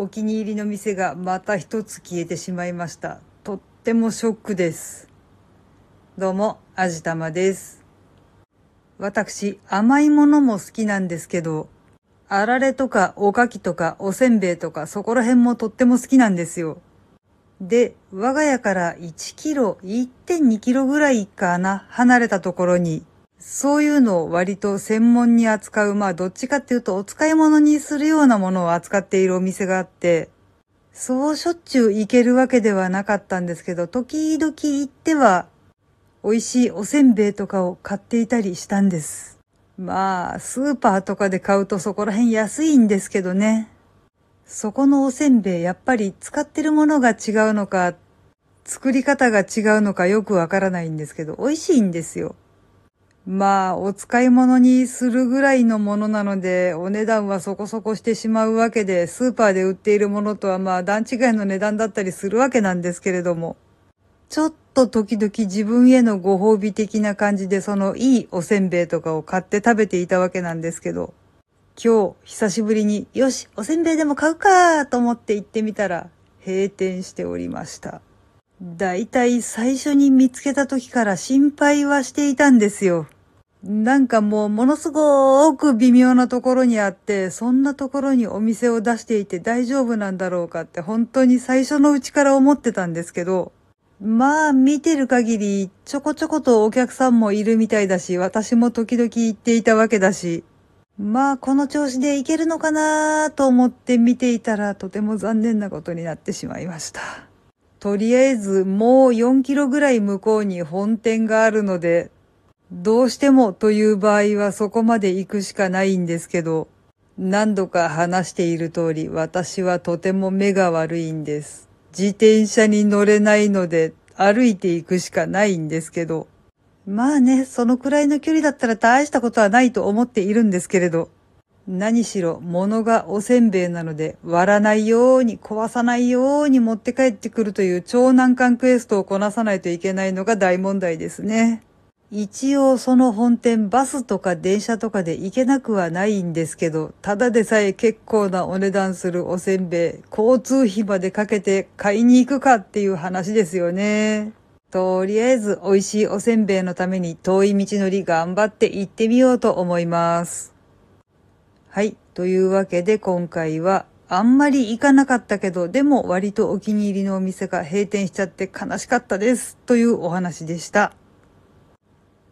お気に入りの店がまた一つ消えてしまいました。とってもショックです。どうも、あじたまです。私、甘いものも好きなんですけど、あられとかおかきとかおせんべいとかそこら辺もとっても好きなんですよ。で、我が家から1キロ、1.2キロぐらいかな、離れたところに、そういうのを割と専門に扱う、まあどっちかっていうとお使い物にするようなものを扱っているお店があって、そうしょっちゅう行けるわけではなかったんですけど、時々行っては、美味しいおせんべいとかを買っていたりしたんです。まあ、スーパーとかで買うとそこら辺安いんですけどね。そこのおせんべい、やっぱり使ってるものが違うのか、作り方が違うのかよくわからないんですけど、美味しいんですよ。まあ、お使い物にするぐらいのものなので、お値段はそこそこしてしまうわけで、スーパーで売っているものとはまあ段違いの値段だったりするわけなんですけれども、ちょっと時々自分へのご褒美的な感じでそのいいおせんべいとかを買って食べていたわけなんですけど、今日久しぶりによし、おせんべいでも買うかと思って行ってみたら閉店しておりました。だいたい最初に見つけた時から心配はしていたんですよ。なんかもうものすごく微妙なところにあって、そんなところにお店を出していて大丈夫なんだろうかって本当に最初のうちから思ってたんですけど、まあ見てる限りちょこちょことお客さんもいるみたいだし、私も時々行っていたわけだし、まあこの調子でいけるのかなと思って見ていたらとても残念なことになってしまいました。とりあえずもう4キロぐらい向こうに本店があるので、どうしてもという場合はそこまで行くしかないんですけど、何度か話している通り私はとても目が悪いんです。自転車に乗れないので歩いていくしかないんですけど、まあね、そのくらいの距離だったら大したことはないと思っているんですけれど、何しろ物がおせんべいなので割らないように壊さないように持って帰ってくるという超難関クエストをこなさないといけないのが大問題ですね。一応その本店バスとか電車とかで行けなくはないんですけど、ただでさえ結構なお値段するおせんべい、交通費までかけて買いに行くかっていう話ですよね。とりあえず美味しいおせんべいのために遠い道のり頑張って行ってみようと思います。はい。というわけで今回はあんまり行かなかったけど、でも割とお気に入りのお店が閉店しちゃって悲しかったです。というお話でした。